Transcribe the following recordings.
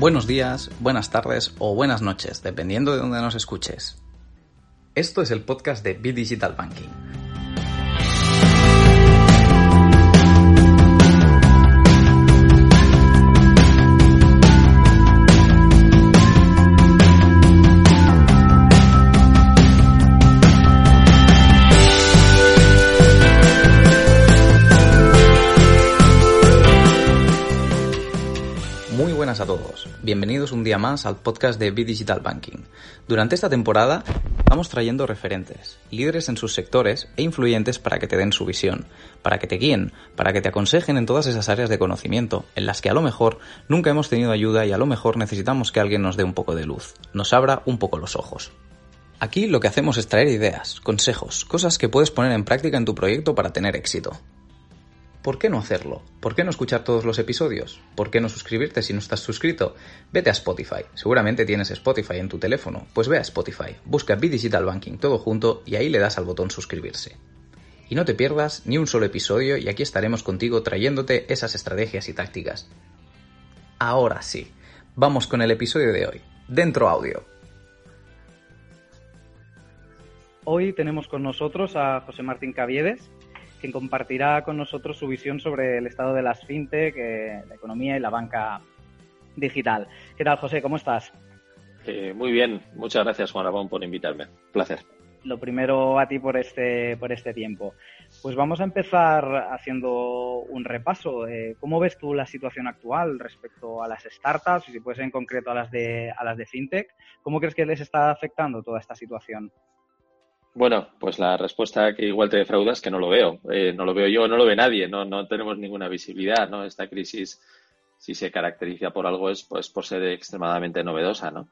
Buenos días, buenas tardes o buenas noches, dependiendo de dónde nos escuches. Esto es el podcast de Be Digital Banking a todos. Bienvenidos un día más al podcast de Be Digital Banking. Durante esta temporada vamos trayendo referentes, líderes en sus sectores e influyentes para que te den su visión, para que te guíen, para que te aconsejen en todas esas áreas de conocimiento en las que a lo mejor nunca hemos tenido ayuda y a lo mejor necesitamos que alguien nos dé un poco de luz, nos abra un poco los ojos. Aquí lo que hacemos es traer ideas, consejos, cosas que puedes poner en práctica en tu proyecto para tener éxito. ¿Por qué no hacerlo? ¿Por qué no escuchar todos los episodios? ¿Por qué no suscribirte si no estás suscrito? Vete a Spotify. Seguramente tienes Spotify en tu teléfono. Pues ve a Spotify, busca Be Digital Banking todo junto y ahí le das al botón suscribirse. Y no te pierdas ni un solo episodio y aquí estaremos contigo trayéndote esas estrategias y tácticas. Ahora sí, vamos con el episodio de hoy. Dentro audio. Hoy tenemos con nosotros a José Martín Caviedes, quien compartirá con nosotros su visión sobre el estado de las fintech, eh, la economía y la banca digital. ¿Qué tal, José? ¿Cómo estás? Eh, muy bien, muchas gracias, Juan Ramón, por invitarme. placer. Lo primero a ti por este, por este tiempo. Pues vamos a empezar haciendo un repaso. Eh, ¿Cómo ves tú la situación actual respecto a las startups y si puede ser en concreto a las de, a las de fintech? ¿Cómo crees que les está afectando toda esta situación? Bueno, pues la respuesta que igual te defrauda es que no lo veo. Eh, no lo veo yo, no lo ve nadie, no, no tenemos ninguna visibilidad, ¿no? Esta crisis, si se caracteriza por algo, es pues por ser extremadamente novedosa, ¿no?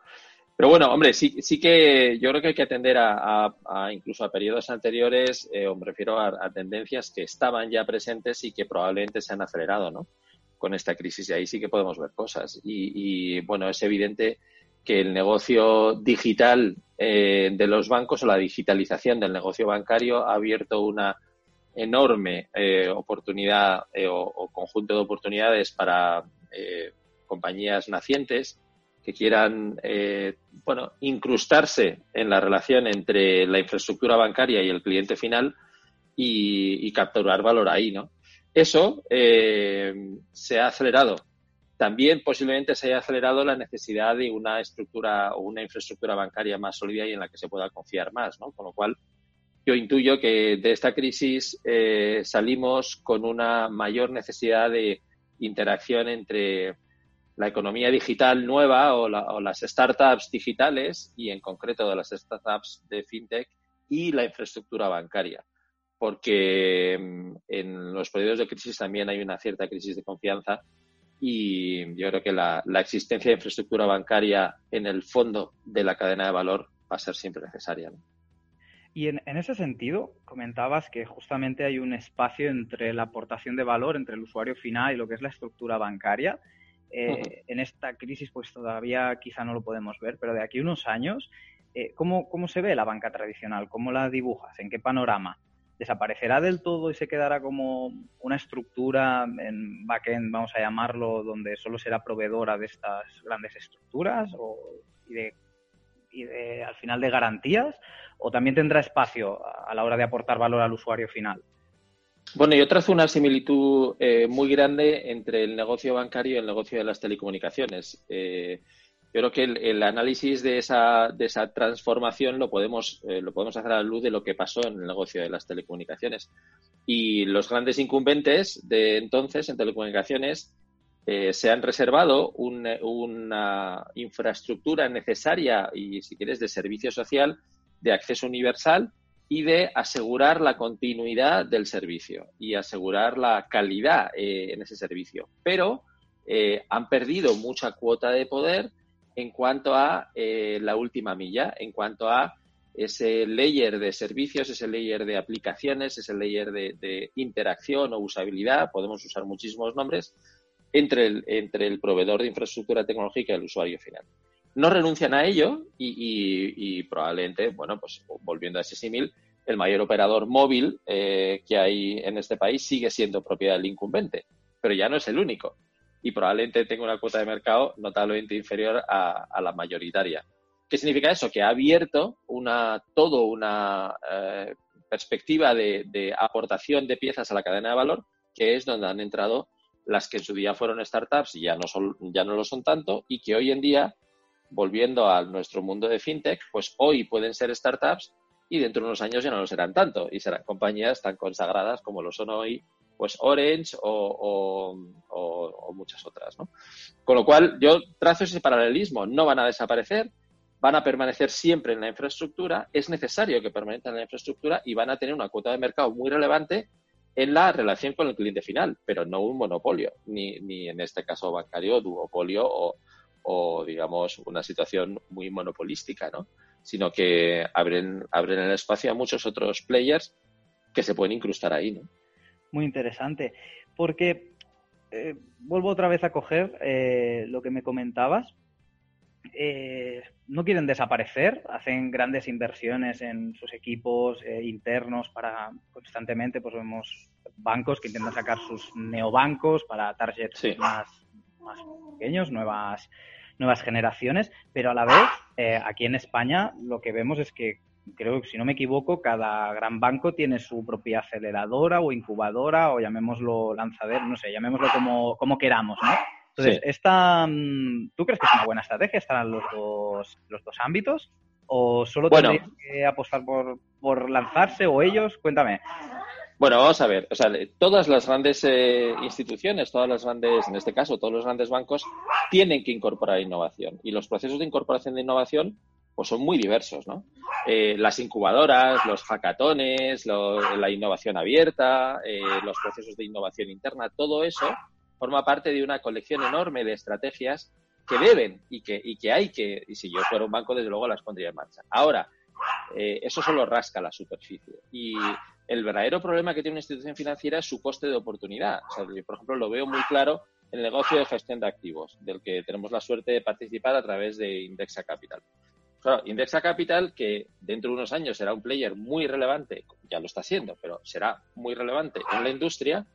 Pero bueno, hombre, sí, sí que yo creo que hay que atender a, incluso a periodos anteriores, eh, o me refiero a, tendencias que estaban ya presentes y que probablemente se han acelerado, ¿no? Con esta crisis y ahí sí que podemos ver cosas. Y, y bueno, es evidente que el negocio digital eh, de los bancos o la digitalización del negocio bancario ha abierto una enorme eh, oportunidad eh, o, conjunto de oportunidades para compañías nacientes que quieran bueno incrustarse en la relación entre la infraestructura bancaria y el cliente final y, y capturar valor ahí, ¿no? Eso se ha acelerado también posiblemente se haya acelerado la necesidad de una estructura o una infraestructura bancaria más sólida y en la que se pueda confiar más, ¿no? Con lo cual, yo intuyo que de esta crisis eh, salimos con una mayor necesidad de interacción entre la economía digital nueva o, o, las startups digitales y en concreto de las startups de fintech y la infraestructura bancaria. Porque mm, en los periodos de crisis también hay una cierta crisis de confianza y yo creo que la, existencia de infraestructura bancaria en el fondo de la cadena de valor va a ser siempre necesaria. Y en, ese sentido, comentabas que justamente hay un espacio entre la aportación de valor entre el usuario final y lo que es la estructura bancaria. Eh, en esta crisis, pues todavía quizá no lo podemos ver, pero de aquí a unos años, eh, ¿cómo, ¿cómo se ve la banca tradicional? ¿Cómo la dibujas? ¿En qué panorama? Desaparecerá del todo y se quedará como una estructura en backend, vamos a llamarlo, donde solo será proveedora de estas grandes estructuras o, y, de, al final de garantías, o también tendrá espacio a la hora de aportar valor al usuario final. Bueno, yo trazo una similitud eh, muy grande entre el negocio bancario y el negocio de las telecomunicaciones. Eh, yo creo que el, análisis de esa, de esa transformación lo podemos, eh, lo podemos hacer a la luz de lo que pasó en el negocio de las telecomunicaciones. Y los grandes incumbentes de entonces en telecomunicaciones eh, se han reservado una infraestructura necesaria y, si quieres, de servicio social, de acceso universal y de asegurar la continuidad del servicio y asegurar la calidad eh, en ese servicio. Pero han perdido mucha cuota de poder en cuanto a eh, la última milla, en cuanto a ese layer de servicios, ese layer de aplicaciones, ese layer de, interacción o usabilidad, podemos usar muchísimos nombres, entre el, entre el proveedor de infraestructura tecnológica y el usuario final. No renuncian a ello y, probablemente, bueno, pues volviendo a ese símil, el mayor operador móvil eh, que hay en este país sigue siendo propiedad del incumbente, pero ya no es el único. Y probablemente tenga una cuota de mercado notablemente inferior a, la mayoritaria. ¿Qué significa eso? Que ha abierto una, todo una eh, perspectiva de, aportación de piezas a la cadena de valor, que es donde han entrado las que en su día fueron startups y ya no, son, ya no lo son tanto, y que hoy en día, volviendo a nuestro mundo de fintech, pues hoy pueden ser startups y dentro de unos años ya no lo serán tanto y serán compañías tan consagradas como lo son hoy pues Orange o, muchas otras. ¿no? Con lo cual, yo trazo ese paralelismo. No van a desaparecer, van a permanecer siempre en la infraestructura, es necesario que permanezcan en la infraestructura y van a tener una cuota de mercado muy relevante en la relación con el cliente final, pero no un monopolio, ni, ni en este caso bancario, duopolio o, o, digamos, una situación muy monopolística, ¿no? sino que abren, abren el espacio a muchos otros players que se pueden incrustar ahí. ¿no? Muy interesante, porque eh, vuelvo otra vez a coger eh, lo que me comentabas. Eh, no quieren desaparecer, hacen grandes inversiones en sus equipos internos para constantemente, pues vemos bancos que intentan sacar sus neobancos para targets más, más pequeños, nuevas, nuevas generaciones, pero a la vez, aquí en España lo que vemos es que creo que si no me equivoco, cada gran banco tiene su propia aceleradora o incubadora o llamémoslo lanzadero, no sé, llamémoslo como, como queramos, ¿no? Entonces, esta, mm, ¿tú crees que es una buena estrategia estar en los dos, los dos ámbitos? ¿O solo bueno, que apostar por, por lanzarse o ellos? Cuéntame. Bueno, vamos a ver. O sea, todas las grandes eh, instituciones, todas las grandes, en este caso, todos los grandes bancos, tienen que incorporar innovación. Y los procesos de incorporación de innovación pues son muy diversos, ¿no? Eh, las incubadoras, los hackatones, la innovación abierta, eh, los procesos de innovación interna, todo eso forma parte de una colección enorme de estrategias que deben y que, y que hay que, y si yo fuera un banco, desde luego las pondría en marcha. Ahora, eh, eso solo rasca la superficie. Y el verdadero problema que tiene una institución financiera es su coste de oportunidad. O sea, yo, por ejemplo, lo veo muy claro en el negocio de gestión de activos, del que tenemos la suerte de participar a través de Indexa Capital. Indexa Capital, que dentro de unos años será un player muy relevante, ya lo está siendo, pero será muy relevante en la industria,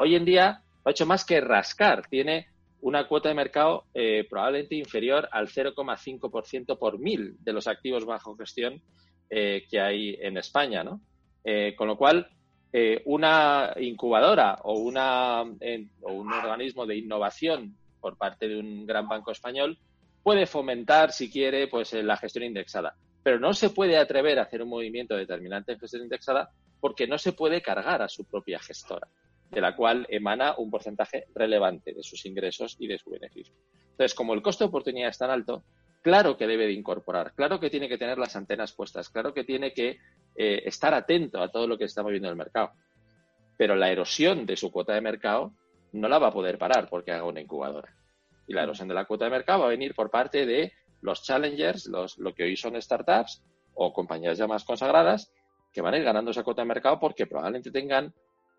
hoy en día ha hecho más que rascar. Tiene una cuota de mercado eh, probablemente inferior al 0,5% por mil de los activos bajo gestión eh, que hay en España, ¿no? Eh, con lo cual, una incubadora o, una, o un organismo de innovación por parte de un gran banco español puede fomentar, si quiere, pues eh, la gestión indexada. Pero no se puede atrever a hacer un movimiento determinante en gestión indexada porque no se puede cargar a su propia gestora, de la cual emana un porcentaje relevante de sus ingresos y de su beneficio. Entonces, como el costo de oportunidad es tan alto, claro que debe de incorporar, claro que tiene que tener las antenas puestas, claro que tiene que eh, estar atento a todo lo que está moviendo el mercado. Pero la erosión de su cuota de mercado no la va a poder parar porque haga una incubadora. Y la erosión de la cuota de mercado va a venir por parte de los challengers, los, lo que hoy son startups o compañías ya más consagradas, que van a ir ganando esa cuota de mercado porque probablemente tengan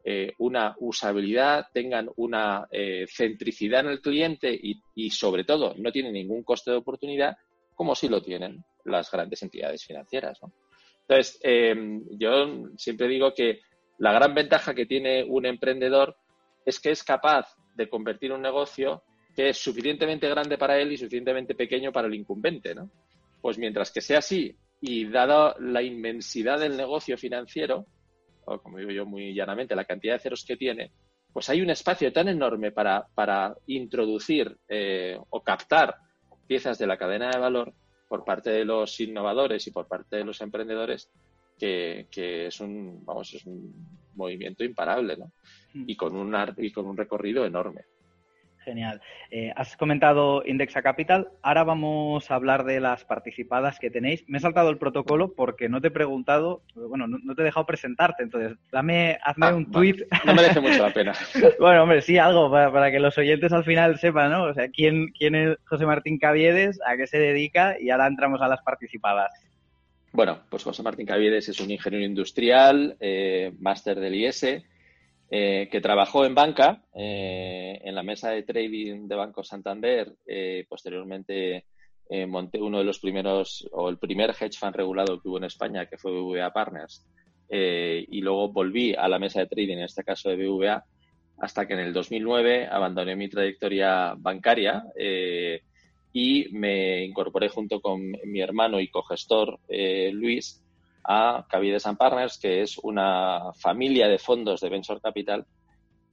eh, una usabilidad, tengan una eh, centricidad en el cliente y, sobre todo, no tienen ningún coste de oportunidad como si lo tienen las grandes entidades financieras. Entonces, eh, yo siempre digo que la gran ventaja que tiene un emprendedor es que es capaz de convertir un negocio que es suficientemente grande para él y suficientemente pequeño para el incumbente, ¿no? Pues mientras que sea así y dada la inmensidad del negocio financiero, o como digo yo muy llanamente, la cantidad de ceros que tiene, pues hay un espacio tan enorme para, para introducir eh, o captar piezas de la cadena de valor por parte de los innovadores y por parte de los emprendedores que, que es un vamos es un movimiento imparable ¿no? Mm. y con un y con un recorrido enorme Genial. Eh, has comentado Indexa Capital. Ahora vamos a hablar de las participadas que tenéis. Me he saltado el protocolo porque no te he preguntado, bueno, no, te he dejado presentarte. Entonces, dame, hazme ah, un tweet. No merece mucho la pena. bueno, hombre, sí, algo para, que los oyentes al final sepan, ¿no? O sea, quién, quién es José Martín Caviedes, a qué se dedica y ahora entramos a las participadas. Bueno, pues José Martín Caviedes es un ingeniero industrial, eh, máster del IES eh, que trabajó en banca, eh, en la mesa de trading de Banco Santander. Eh, posteriormente monté uno de los primeros, o el primer hedge fund regulado que hubo en España, que fue BVA Partners. y luego volví a la mesa de trading, en este caso de BVA, hasta que en el 2009 abandoné mi trayectoria bancaria eh, y me incorporé junto con mi hermano y cogestor eh, Luis a Cavides and Partners, que es una familia de fondos de Venture Capital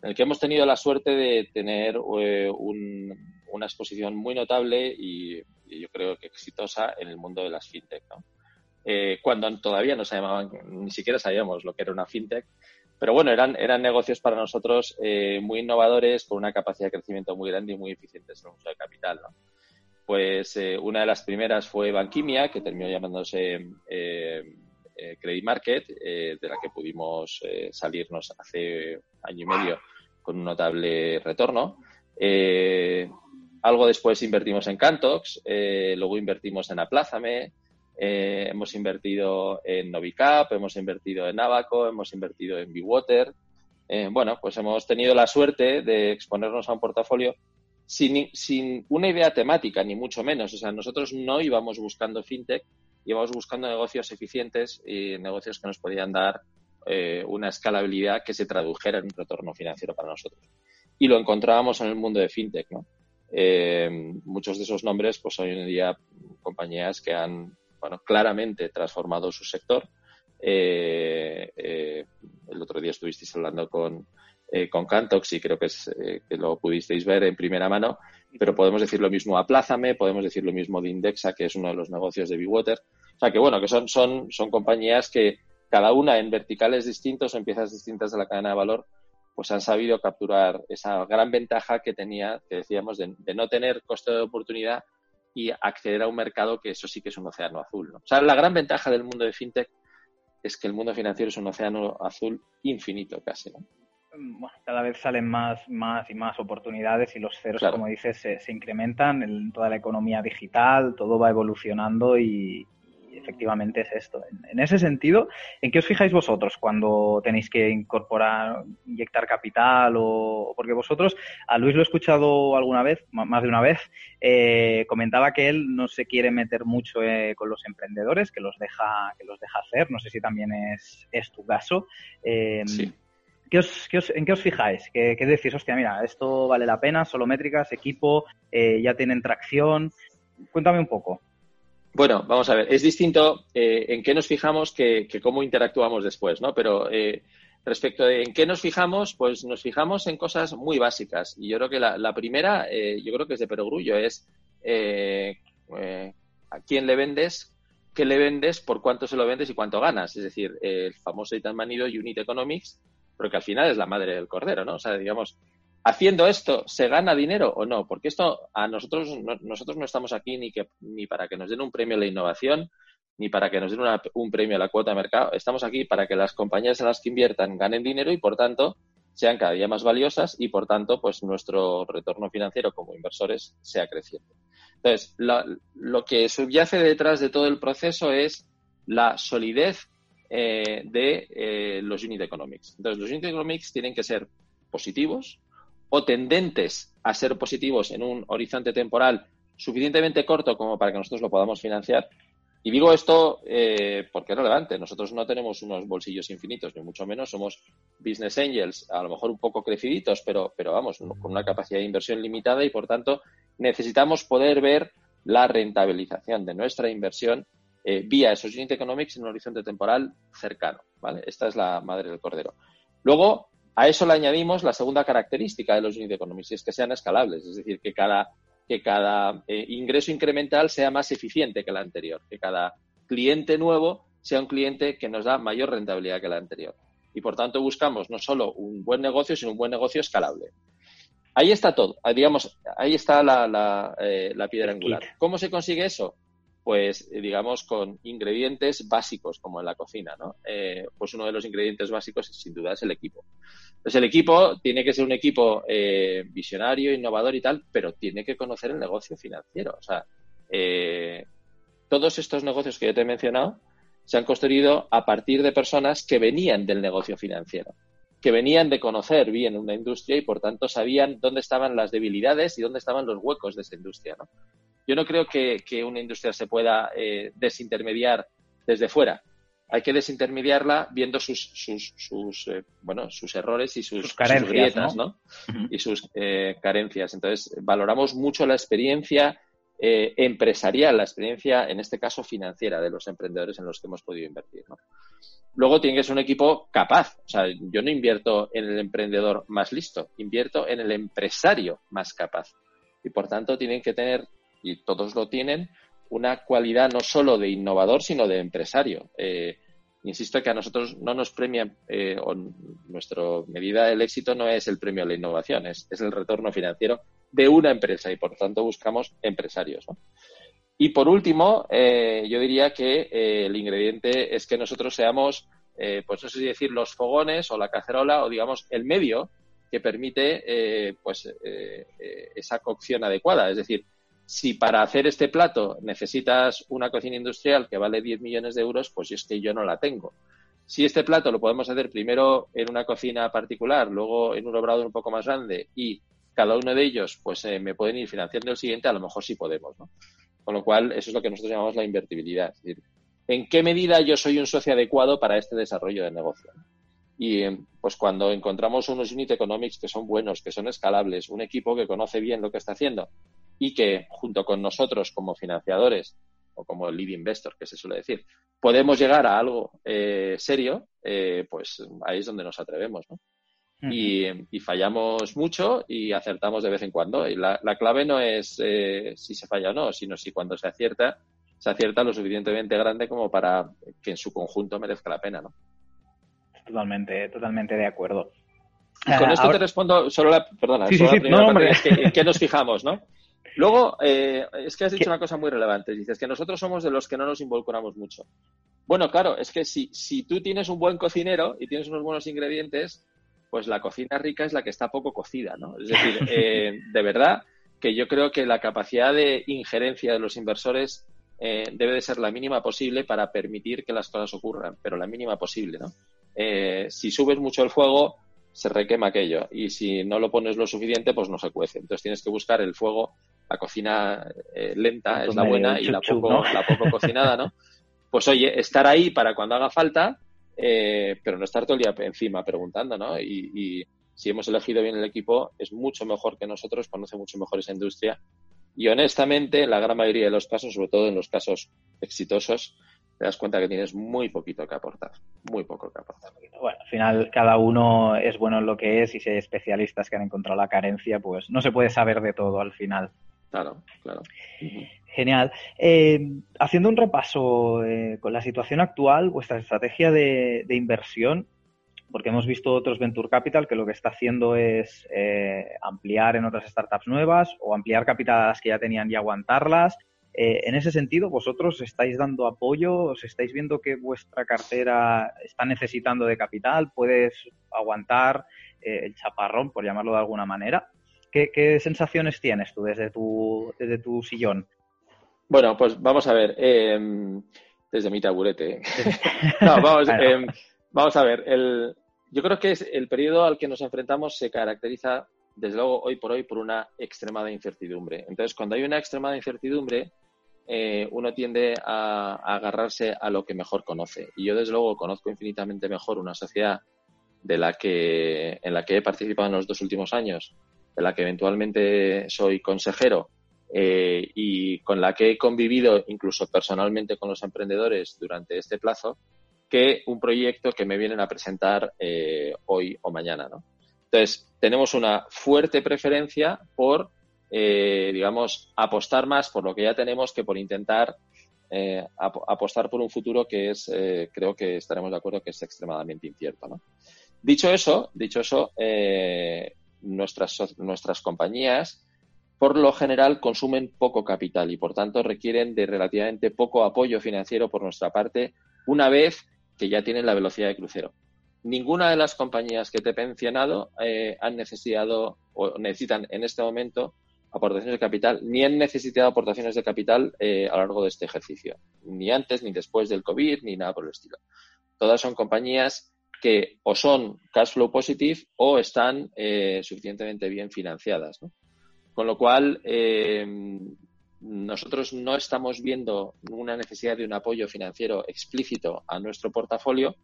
en el que hemos tenido la suerte de tener eh, una exposición muy notable y, yo creo que exitosa en el mundo de las fintech. Eh, cuando todavía no se llamaban, ni siquiera sabíamos lo que era una fintech, pero bueno, eran, eran negocios para nosotros eh, muy innovadores, con una capacidad de crecimiento muy grande y muy eficientes en el uso de capital. Pues una de las primeras fue Banquimia, que terminó llamándose Credit Market, de la que pudimos salirnos hace año y medio con un notable retorno. Eh, algo después invertimos en Cantox, eh, luego invertimos en Aplázame, eh, hemos invertido en Novicap, hemos invertido en Abaco, hemos invertido en Bewater. bueno, pues hemos tenido la suerte de exponernos a un portafolio sin, sin, una idea temática, ni mucho menos. O sea, nosotros no íbamos buscando fintech, íbamos buscando negocios eficientes y negocios que nos podían dar eh, una escalabilidad que se tradujera en un retorno financiero para nosotros. Y lo encontrábamos en el mundo de fintech, ¿no? Eh, muchos de esos nombres, pues hoy en día compañías que han, bueno, claramente transformado su sector. Eh, el otro día estuvisteis hablando con, con Cantox y creo que, es, que lo pudisteis ver en primera mano, pero podemos decir lo mismo a Plázame, podemos decir lo mismo de Indexa, que es uno de los negocios de Bewater. O sea que bueno, que son, son, son compañías que cada una en verticales distintos o en piezas distintas de la cadena de valor, pues han sabido capturar esa gran ventaja que tenía, que decíamos, de, no tener coste de oportunidad y acceder a un mercado que eso sí que es un océano azul. O sea, la gran ventaja del mundo de fintech es que el mundo financiero es un océano azul infinito casi. Bueno, cada vez salen más, más y más oportunidades y los ceros, como dices, se, se incrementan en toda la economía digital, todo va evolucionando y, efectivamente es esto. En, ese sentido, ¿en qué os fijáis vosotros cuando tenéis que incorporar, inyectar capital? o Porque vosotros, a Luis lo he escuchado alguna vez, más de una vez, eh, comentaba que él no se quiere meter mucho eh, con los emprendedores, que los deja, que los deja hacer. No sé si también es, es tu caso. Eh, ¿En qué os fijáis? ¿Qué, ¿Qué, decís? Hostia, mira, esto vale la pena, solo métricas, equipo, ya tienen tracción. Cuéntame un poco. Bueno, vamos a ver, es distinto eh, en qué nos fijamos que, cómo interactuamos después, ¿no? Pero eh, respecto de en qué nos fijamos, pues nos fijamos en cosas muy básicas. Y yo creo que la, primera, eh, yo creo que es de perogrullo, es a quién le vendes, qué le vendes, por cuánto se lo vendes y cuánto ganas. Es decir, el famoso y tan manido Unit Economics, pero que al final es la madre del cordero, ¿no? O sea, digamos, haciendo esto se gana dinero o no, porque esto a nosotros no, nosotros no estamos aquí ni que ni para que nos den un premio a la innovación ni para que nos den un premio a la cuota de mercado, estamos aquí para que las compañías en las que inviertan ganen dinero y por tanto sean cada día más valiosas y por tanto pues nuestro retorno financiero como inversores sea creciente. Entonces, lo, que subyace detrás de todo el proceso es la solidez eh, de eh, los unit economics. Entonces, los unit economics tienen que ser positivos, o tendentes a ser positivos en un horizonte temporal suficientemente corto como para que nosotros lo podamos financiar. Y digo esto eh, porque es relevante. Nosotros no tenemos unos bolsillos infinitos, ni mucho menos. Somos business angels, a lo mejor un poco creciditos, pero, pero vamos, con una capacidad de inversión limitada y, por tanto, necesitamos poder ver la rentabilización de nuestra inversión eh, vía esos unit economics en un horizonte temporal cercano. ¿vale? Esta es la madre del cordero. Luego, a eso le añadimos la segunda característica de los unit economics, y es que sean escalables, es decir, que cada, que cada eh, ingreso incremental sea más eficiente que el anterior, que cada cliente nuevo sea un cliente que nos da mayor rentabilidad que el anterior. Y por tanto buscamos no solo un buen negocio, sino un buen negocio escalable. Ahí está todo, digamos, ahí está la, la, eh, la piedra angular. ¿Cómo se consigue eso? Pues eh, digamos con ingredientes básicos como en la cocina, ¿no? Eh, pues uno de los ingredientes básicos sin duda es el equipo. Entonces el equipo tiene que ser un equipo eh, visionario, innovador y tal, pero tiene que conocer el negocio financiero. O sea, todos estos negocios que yo te he mencionado se han construido a partir de personas que venían del negocio financiero, que venían de conocer bien una industria y por tanto sabían dónde estaban las debilidades y dónde estaban los huecos de esa industria, ¿no? Yo no creo que, una industria se pueda eh, desintermediar desde fuera. hay que desintermediarla viendo sus, sus, sus eh, bueno, sus errores y sus, carencias, grietas, ¿no? Y sus eh, carencias. Entonces, valoramos mucho la experiencia empresarial, la experiencia, en este caso, financiera de los emprendedores en los que hemos podido invertir, ¿no? Luego tiene que ser un equipo capaz. O sea, yo no invierto en el emprendedor más listo, invierto en el empresario más capaz. Y por tanto tienen que tener, y todos lo tienen, una cualidad no solo de innovador, sino de empresario. Eh, insisto que a nosotros no nos premia, eh, o nuestra medida del éxito no es el premio a la innovación, es, el retorno financiero de una empresa y por tanto buscamos empresarios. Y por último, eh, yo diría que el ingrediente es que nosotros seamos, pues no sé si decir los fogones o la cacerola o digamos el medio que permite pues esa cocción adecuada. Es decir, si para hacer este plato necesitas una cocina industrial que vale 10 millones de euros, pues es que yo no la tengo. Si este plato lo podemos hacer primero en una cocina particular, luego en un obrador un poco más grande y cada uno de ellos pues eh, me pueden ir financiando el siguiente, a lo mejor sí podemos, ¿no? Con lo cual, eso es lo que nosotros llamamos la invertibilidad. Es decir, ¿en qué medida yo soy un socio adecuado para este desarrollo de negocio? Y eh, pues cuando encontramos unos unit economics que son buenos, que son escalables, un equipo que conoce bien lo que está haciendo y que junto con nosotros como financiadores o como lead investor, que se suele decir, podemos llegar a algo eh, serio, eh, pues ahí es donde nos atrevemos, ¿no? y, fallamos mucho y acertamos de vez en cuando. Y la, clave no es eh, si se falla o no, sino si cuando se acierta, se acierta lo suficientemente grande como para que en su conjunto merezca la pena, ¿no? Totalmente, totalmente de acuerdo. con esto te respondo solo la, perdona, solo la primera parte, que nos fijamos, ¿no? Luego, eh, es que has dicho una cosa muy relevante. Dices que nosotros somos de los que no nos involucramos mucho. Bueno, claro, es que si, si tú tienes un buen cocinero y tienes unos buenos ingredientes, pues la cocina rica es la que está poco cocida, ¿no? Es decir, eh, de verdad que yo creo que la capacidad de injerencia de los inversores eh, debe de ser la mínima posible para permitir que las cosas ocurran, pero la mínima posible, ¿no? si subes mucho el fuego, se requema aquello. Y si no lo pones lo suficiente, pues no se cuece. Entonces tienes que buscar el fuego, la cocina eh, lenta es la buena y la poco, la poco cocinada, ¿no? Pues oye, estar ahí para cuando haga falta, eh, pero no estar todo el día encima preguntando, ¿no? Y, y, si hemos elegido bien el equipo, es mucho mejor que nosotros, conoce mucho mejor esa industria. Y honestamente, la gran mayoría de los casos, sobre todo en los casos exitosos, te das cuenta que tienes muy poquito que aportar, muy poco que aportar. Bueno, al final cada uno es bueno en lo que es y si hay especialistas que han encontrado la carencia, pues no se puede saber de todo al final. Claro, claro. Genial. Eh, haciendo un repaso eh, con la situación actual, vuestra estrategia de, inversión, porque hemos visto otros Venture Capital que lo que está haciendo es eh, ampliar en otras startups nuevas o ampliar capital a las que ya tenían y aguantarlas eh, en ese sentido, vosotros estáis dando apoyo, os estáis viendo que vuestra cartera está necesitando de capital, puedes aguantar eh, el chaparrón, por llamarlo de alguna manera. ¿Qué, sensaciones tienes tú desde tu, desde tu sillón? Bueno, pues vamos a ver, em, desde mi taburete. no, vamos, em, vamos, a ver, el, yo creo que es el periodo al que nos enfrentamos se caracteriza, desde luego, hoy por hoy, por una extremada incertidumbre. Entonces, cuando hay una extremada incertidumbre, eh, uno tiende a, agarrarse a lo que mejor conoce. Y yo, desde luego, conozco infinitamente mejor una sociedad de la que, en la que he participado en los dos últimos años, de la que eventualmente soy consejero eh, y con la que he convivido incluso personalmente con los emprendedores durante este plazo, que un proyecto que me vienen a presentar eh, hoy o mañana. Entonces, tenemos una fuerte preferencia por eh, digamos, apostar más por lo que ya tenemos que por intentar apostar por un futuro que es, creo que estaremos de acuerdo que es extremadamente incierto. ¿no? Dicho eso, dicho eso, nuestras, nuestras compañías por lo general consumen poco capital y por tanto requieren de relativamente poco apoyo financiero por nuestra parte una vez que ya tienen la velocidad de crucero. Ninguna de las compañías que te he mencionado han necesitado o necesitan en este momento aportaciones de capital, ni han necesitado aportaciones de capital eh, a lo largo de este ejercicio, ni antes ni después del COVID, ni nada por el estilo. Todas son compañías que o son cash flow positive o están eh, suficientemente bien financiadas. Con lo cual, eh, nosotros no estamos viendo una necesidad de un apoyo financiero explícito a nuestro portafolio,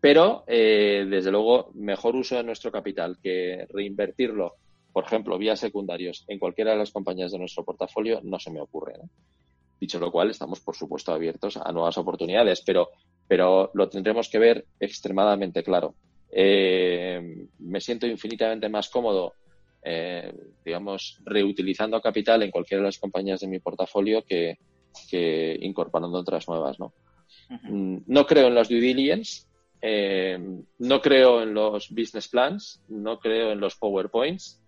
pero eh, desde luego mejor uso de nuestro capital que reinvertirlo, por ejemplo, vía secundarios en cualquiera de las compañías de nuestro portafolio no se me ocurre. Dicho lo cual, estamos por supuesto abiertos a nuevas oportunidades, pero, pero lo tendremos que ver extremadamente claro. Eh, me siento infinitamente más cómodo eh, digamos, reutilizando capital en cualquiera de las compañías de mi portafolio que, incorporando otras nuevas, ¿no? Mm, no creo en los due diligence, eh, no creo en los business plans, no creo en los PowerPoints,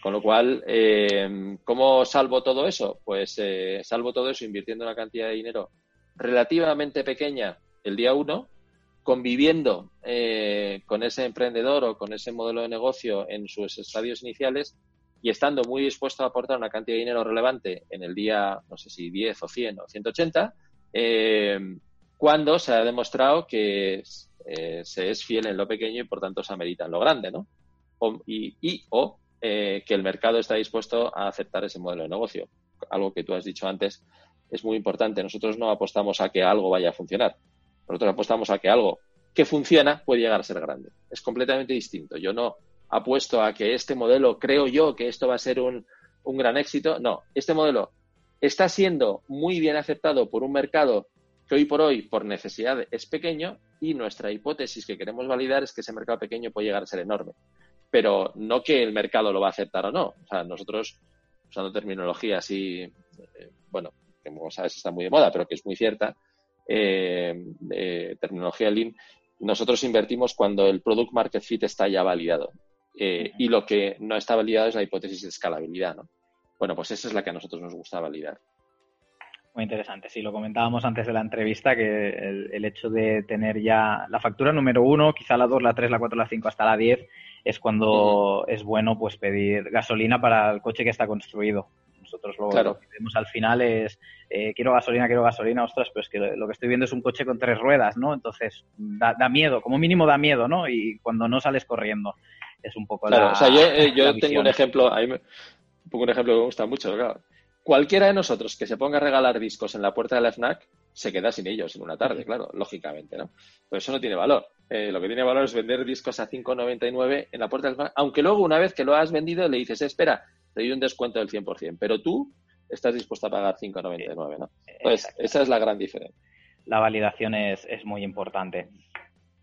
con lo cual, eh, ¿cómo salvo todo eso? Pues salvo todo eso invirtiendo una cantidad de dinero relativamente pequeña el día uno, conviviendo eh, con ese emprendedor o con ese modelo de negocio en sus estadios iniciales y estando muy dispuesto a aportar una cantidad de dinero relevante en el día, no sé si 10 o 100 o 180, eh, cuando se ha demostrado que eh, se es fiel en lo pequeño y por tanto se amerita en lo grande, ¿no? Y, y, o que el mercado está dispuesto a aceptar ese modelo de negocio. Algo que tú has dicho antes es muy importante. Nosotros no apostamos a que algo vaya a funcionar nosotros apostamos a que algo que funciona puede llegar a ser grande. Es completamente distinto. Yo no apuesto a que este modelo, creo yo que esto va a ser un, gran éxito. No, este modelo está siendo muy bien aceptado por un mercado que hoy por hoy, por necesidad, es pequeño y nuestra hipótesis que queremos validar es que ese mercado pequeño puede llegar a ser enorme. Pero no que el mercado lo va a aceptar o no. O sea, nosotros, usando terminología así, eh, bueno, que como sabes está muy de moda, pero que es muy cierta, eh, terminología Lean, nosotros invertimos cuando el product market fit está ya validado. Eh, y lo que no está validado es la hipótesis de escalabilidad. ¿no? Bueno, pues esa es la que a nosotros nos gusta validar. Muy interesante. Sí, lo comentábamos antes de la entrevista, que el, hecho de tener ya la factura número uno, quizá la dos, la tres, la cuatro, la cinco, hasta la diez, es cuando es bueno pues pedir gasolina para el coche que está construido. Nosotros lo, que vemos al final es, eh, quiero gasolina, quiero gasolina, ostras, pero es que lo que estoy viendo es un coche con tres ruedas, ¿no? Entonces da, miedo, como mínimo da miedo, ¿no? Y cuando no sales corriendo es un poco claro, o sea, yo, eh, tengo un ejemplo, ahí pongo un ejemplo que me gusta mucho, claro. Cualquiera de nosotros que se ponga a regalar discos en la puerta de la FNAC se queda sin ellos en una tarde, claro, lógicamente, ¿no? Pero eso no tiene valor. Eh, lo que tiene valor es vender discos a 5,99 en la puerta del FNAC, aunque luego una vez que lo has vendido le dices, espera, te doy un descuento del 100%, pero tú estás dispuesto a pagar 5,99, ¿no? Pues esa es la gran diferencia. La validación es, muy importante.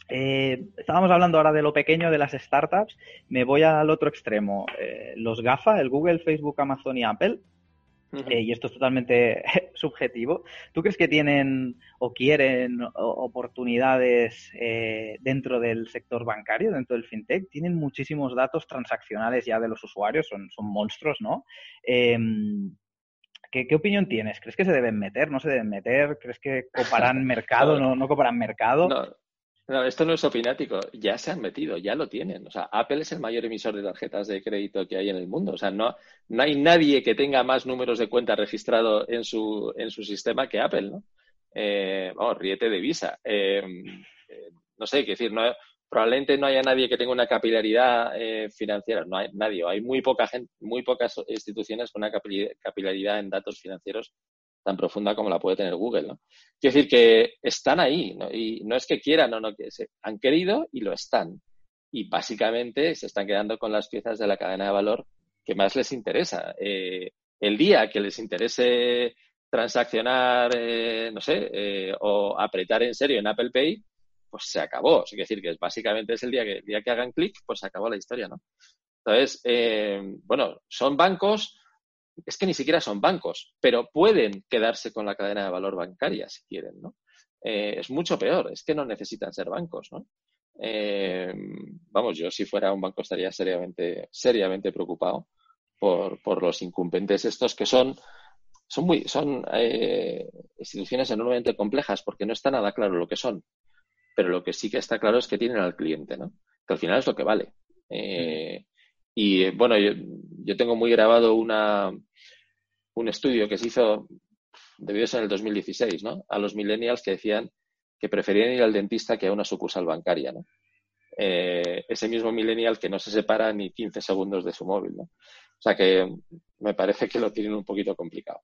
Eh, estábamos hablando ahora de lo pequeño de las startups. Me voy al otro extremo. Eh, los GAFA, el Google, Facebook, Amazon y Apple, eh, y esto es totalmente subjetivo. ¿Tú crees que tienen o quieren oportunidades eh, dentro del sector bancario, dentro del fintech? Tienen muchísimos datos transaccionales ya de los usuarios, son, son monstruos, ¿no? Em, ¿qué, opinión tienes? ¿Crees que se deben meter? ¿No se deben meter? ¿Crees que coparán mercado? ¿No, no coparán mercado? No. No, esto no es opinático, ya se han metido, ya lo tienen. O sea, Apple es el mayor emisor de tarjetas de crédito que hay en el mundo. O sea, no, no hay nadie que tenga más números de cuenta registrado en su, en su sistema que Apple, ¿no? Eh, vamos, de Visa. Eh, eh, no sé, qué decir, no, probablemente no haya nadie que tenga una capilaridad financiera, no hay nadie, hay muy poca gente, muy pocas instituciones con una capilaridad en datos financieros tan profunda como la puede tener Google. ¿no? Quiero decir que están ahí, ¿no? y no es que quieran o no, que se han querido y lo están. Y básicamente se están quedando con las piezas de la cadena de valor que más les interesa. Eh, el día que les interese transaccionar, eh, no sé, eh, o apretar en serio en Apple Pay, pues se acabó. Es decir, que básicamente es el día que, el día que hagan clic, pues se acabó la historia, ¿no? Entonces, bueno, son bancos es que ni siquiera son bancos, pero pueden quedarse con la cadena de valor bancaria si quieren, ¿no? Eh, es mucho peor, es que no necesitan ser bancos, ¿no? Eh, vamos, yo si fuera un banco estaría seriamente, seriamente preocupado por, por los incumbentes estos que son, son muy, son eh, instituciones enormemente complejas porque no está nada claro lo que son. Pero lo que sí que está claro es que tienen al cliente, ¿no? Que al final es lo que vale. y bueno, yo, yo tengo muy grabado una, un estudio que se hizo, debió ser en el 2016, ¿no? A los millennials que decían que preferían ir al dentista que a una sucursal bancaria, ¿no? Eh, ese mismo millennial que no se separa ni 15 segundos de su móvil, ¿no? O sea que me parece que lo tienen un poquito complicado.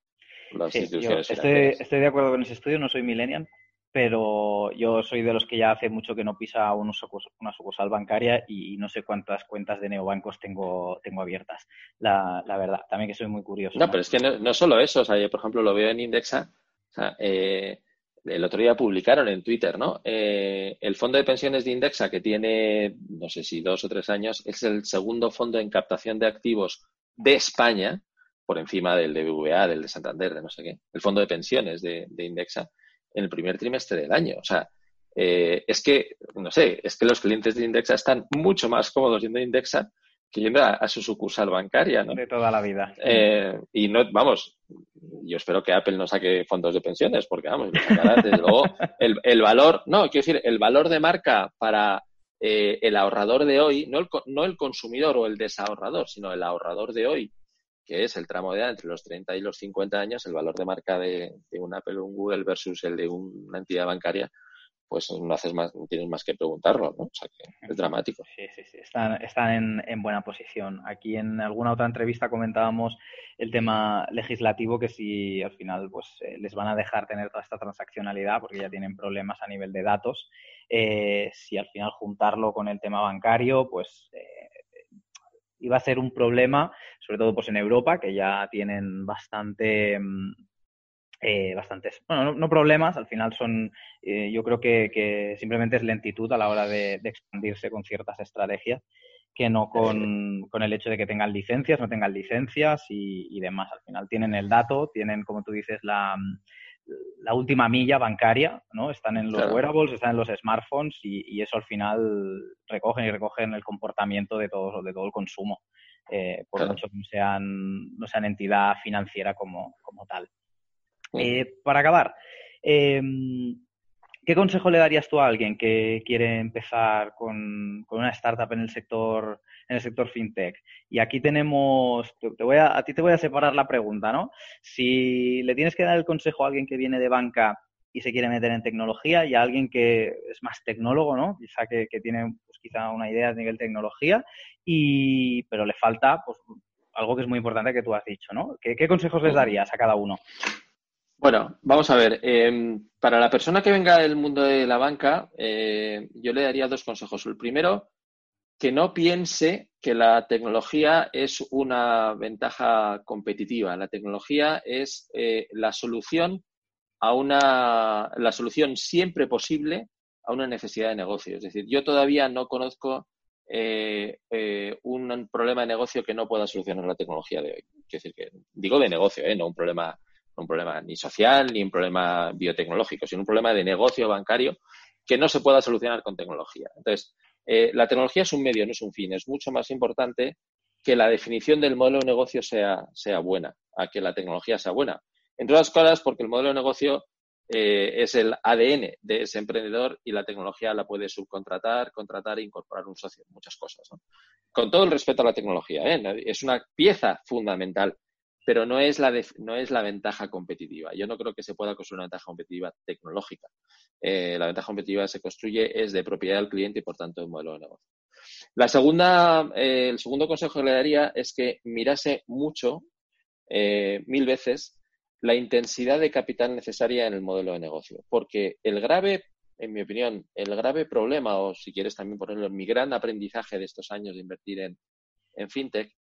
las Sí, yo instituciones estoy, estoy de acuerdo con ese estudio, no soy millennial, pero yo soy de los que ya hace mucho que no pisa una sucursal bancaria y no sé cuántas cuentas de neobancos tengo, tengo abiertas, la, la verdad. También que soy muy curioso. No, ¿no? pero es que no, no solo eso, o sea, yo, por ejemplo, lo veo en Indexa, o sea, eh, el otro día publicaron en Twitter, ¿no? Eh, el fondo de pensiones de Indexa, que tiene, no sé si dos o tres años, es el segundo fondo en captación de activos de España, por encima del de BBVA, del de Santander, de no sé qué, el fondo de pensiones de, de Indexa, en el primer trimestre del año. O sea, eh, es que, no sé, es que los clientes de Indexa están mucho más cómodos yendo a Indexa que yendo a, a su sucursal bancaria, ¿no? De toda la vida. Eh, y no, vamos, yo espero que Apple no saque fondos de pensiones, porque vamos, lo sacará, desde luego, el, el valor, no, quiero decir, el valor de marca para eh, el ahorrador de hoy, no el, no el consumidor o el desahorrador, sino el ahorrador de hoy, que es el tramo de edad entre los 30 y los 50 años, el valor de marca de, de un Apple o un Google versus el de una entidad bancaria, pues no haces más, no tienes más que preguntarlo, ¿no? O sea que es dramático. Sí, sí, sí, están, están en, en buena posición. Aquí en alguna otra entrevista comentábamos el tema legislativo, que si al final pues eh, les van a dejar tener toda esta transaccionalidad, porque ya tienen problemas a nivel de datos, eh, si al final juntarlo con el tema bancario, pues eh, iba a ser un problema, sobre todo pues en Europa, que ya tienen bastante... mm, eh, bastantes, bueno, no, no problemas, al final son, eh, yo creo que, que simplemente es lentitud a la hora de, de expandirse con ciertas estrategias que no con, con el hecho de que tengan licencias, no tengan licencias y, y demás. Al final tienen el dato, tienen, como tú dices, la, la última milla bancaria, ¿no? Están en los Claro. wearables, están en los smartphones y, y eso al final recogen y recogen el comportamiento de todo, de todo el consumo, eh, por Claro. mucho que no sean, no sean entidad financiera como, como tal. Eh, para acabar, eh, ¿qué consejo le darías tú a alguien que quiere empezar con, con una startup en el sector en el sector fintech? Y aquí tenemos, te, voy a, a ti te voy a separar la pregunta, ¿no? Si le tienes que dar el consejo a alguien que viene de banca y se quiere meter en tecnología y a alguien que es más tecnólogo, ¿no? Quizá que, que tiene pues, quizá una idea a nivel tecnología, y, pero le falta pues, algo que es muy importante que tú has dicho, ¿no? ¿Qué, qué consejos les darías a cada uno? Bueno, vamos a ver. eh, para la persona que venga del mundo de la banca, eh, yo le daría dos consejos. El primero, que no piense que la tecnología es una ventaja competitiva. La tecnología es eh, la solución a una, la solución siempre posible a una necesidad de negocio. Es decir, yo todavía no conozco eh, eh, un problema de negocio que no pueda solucionar la tecnología de hoy. Quiero decir que digo de negocio, ¿eh? no un problema un problema ni social ni un problema biotecnológico, sino un problema de negocio bancario que no se pueda solucionar con tecnología. Entonces, eh, la tecnología es un medio, no es un fin. Es mucho más importante que la definición del modelo de negocio sea, sea buena, a que la tecnología sea buena. Entre otras cosas, porque el modelo de negocio eh, es el ADN de ese emprendedor y la tecnología la puede subcontratar, contratar e incorporar un socio, muchas cosas. Con todo el respeto a la tecnología, ¿eh? es una pieza fundamental pero no es, la no es la ventaja competitiva. Yo no creo que se pueda construir una ventaja competitiva tecnológica. Eh, la ventaja competitiva se construye es de propiedad del cliente y, por tanto, de modelo de negocio. La segunda, eh, el segundo consejo que le daría es que mirase mucho, eh, mil veces, la intensidad de capital necesaria en el modelo de negocio. Porque el grave, en mi opinión, el grave problema, o si quieres también ponerlo mi gran aprendizaje de estos años de invertir en fintech,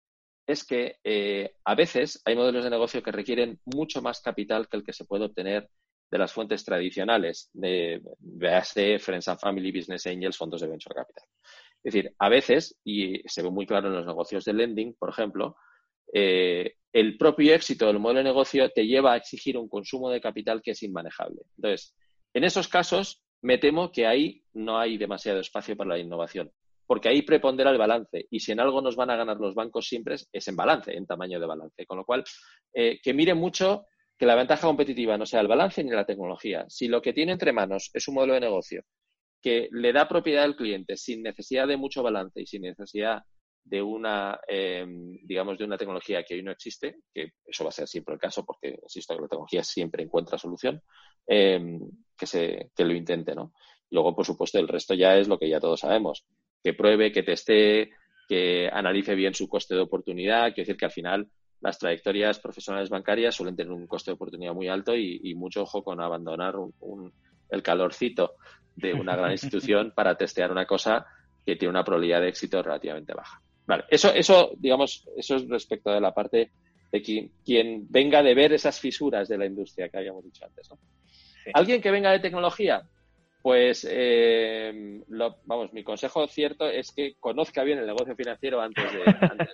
es que eh, a veces hay modelos de negocio que requieren mucho más capital que el que se puede obtener de las fuentes tradicionales, de BAC, Friends and Family, Business Angels, fondos de Venture Capital. Es decir, a veces, y se ve muy claro en los negocios de lending, por ejemplo, eh, el propio éxito del modelo de negocio te lleva a exigir un consumo de capital que es inmanejable. Entonces, en esos casos, me temo que ahí no hay demasiado espacio para la innovación porque ahí prepondera el balance. Y si en algo nos van a ganar los bancos siempre es en balance, en tamaño de balance. Con lo cual, eh, que mire mucho que la ventaja competitiva no sea el balance ni la tecnología. Si lo que tiene entre manos es un modelo de negocio que le da propiedad al cliente sin necesidad de mucho balance y sin necesidad de una, eh, digamos, de una tecnología que hoy no existe, que eso va a ser siempre el caso porque, insisto, que la tecnología siempre encuentra solución, eh, que, se, que lo intente, ¿no? Luego, por supuesto, el resto ya es lo que ya todos sabemos que pruebe, que teste, que analice bien su coste de oportunidad. Quiero decir que al final las trayectorias profesionales bancarias suelen tener un coste de oportunidad muy alto y, mucho ojo con abandonar el calorcito de una gran institución para testear una cosa que tiene una probabilidad de éxito relativamente baja. Vale, eso, eso, digamos, eso es respecto de la parte de quien, quien venga de ver esas fisuras de la industria que habíamos dicho antes. ¿no? Alguien que venga de tecnología, pues eh, vamos, mi consejo cierto es que conozca bien el negocio financiero antes de...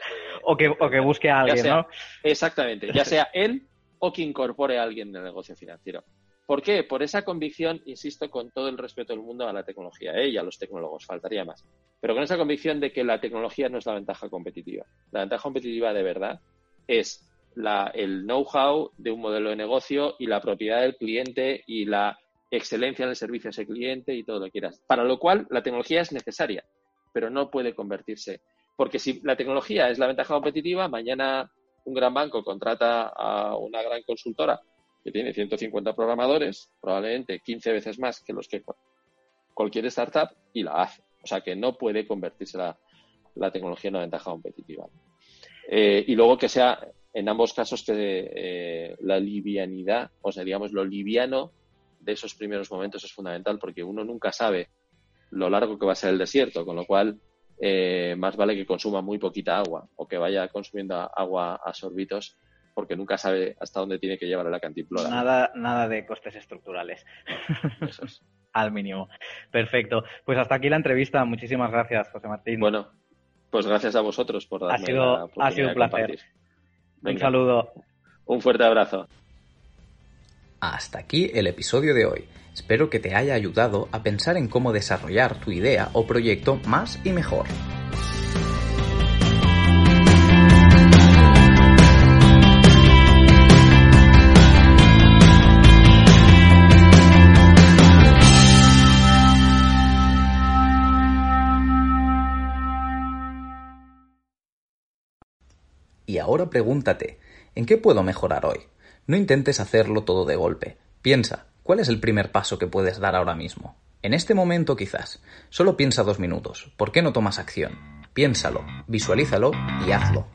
o, que, o que busque a alguien, ¿no? Exactamente, ya sea él o que incorpore a alguien en el negocio financiero. ¿Por qué? Por esa convicción, insisto, con todo el respeto del mundo a la tecnología ¿eh? y a los tecnólogos, faltaría más. Pero con esa convicción de que la tecnología no es la ventaja competitiva. La ventaja competitiva de verdad es la, el know-how de un modelo de negocio y la propiedad del cliente y la excelencia en el servicio a ese cliente y todo lo que quieras. Para lo cual la tecnología es necesaria, pero no puede convertirse. Porque si la tecnología es la ventaja competitiva, mañana un gran banco contrata a una gran consultora que tiene 150 programadores, probablemente 15 veces más que los que cualquier startup, y la hace. O sea que no puede convertirse la, tecnología en una ventaja competitiva. Eh, y luego que sea, en ambos casos, que eh, la livianidad, o sea, digamos, lo liviano de esos primeros momentos es fundamental porque uno nunca sabe lo largo que va a ser el desierto, con lo cual eh, más vale que consuma muy poquita agua o que vaya consumiendo agua a sorbitos porque nunca sabe hasta dónde tiene que llevar la cantimplora. Nada, nada de costes estructurales. Eso es. Al mínimo. Perfecto. Pues hasta aquí la entrevista. Muchísimas gracias, José Martín. Bueno, pues gracias a vosotros por darme ha sido, Ha sido un placer. un saludo. Un fuerte abrazo. Hasta aquí el episodio de hoy. Espero que te haya ayudado a pensar en cómo desarrollar tu idea o proyecto más y mejor. Y ahora pregúntate, ¿en qué puedo mejorar hoy? No intentes hacerlo todo de golpe. Piensa, ¿cuál es el primer paso que puedes dar ahora mismo? En este momento quizás. Solo piensa dos minutos. ¿Por qué no tomas acción? Piénsalo, visualízalo y hazlo.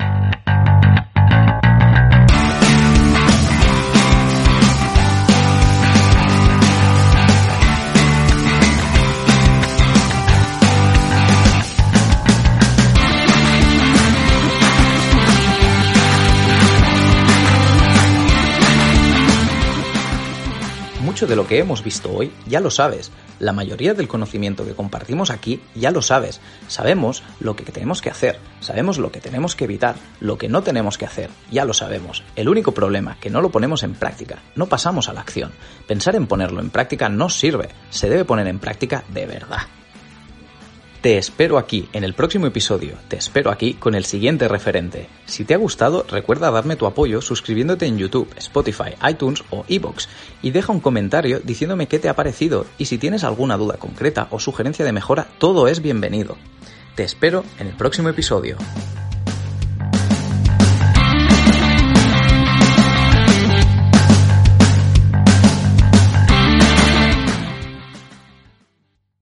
De lo que hemos visto hoy ya lo sabes. La mayoría del conocimiento que compartimos aquí ya lo sabes. Sabemos lo que tenemos que hacer, sabemos lo que tenemos que evitar, lo que no tenemos que hacer, ya lo sabemos. El único problema que no lo ponemos en práctica, no pasamos a la acción. Pensar en ponerlo en práctica no sirve, se debe poner en práctica de verdad. Te espero aquí en el próximo episodio, te espero aquí con el siguiente referente. Si te ha gustado, recuerda darme tu apoyo suscribiéndote en YouTube, Spotify, iTunes o Evox y deja un comentario diciéndome qué te ha parecido y si tienes alguna duda concreta o sugerencia de mejora, todo es bienvenido. Te espero en el próximo episodio.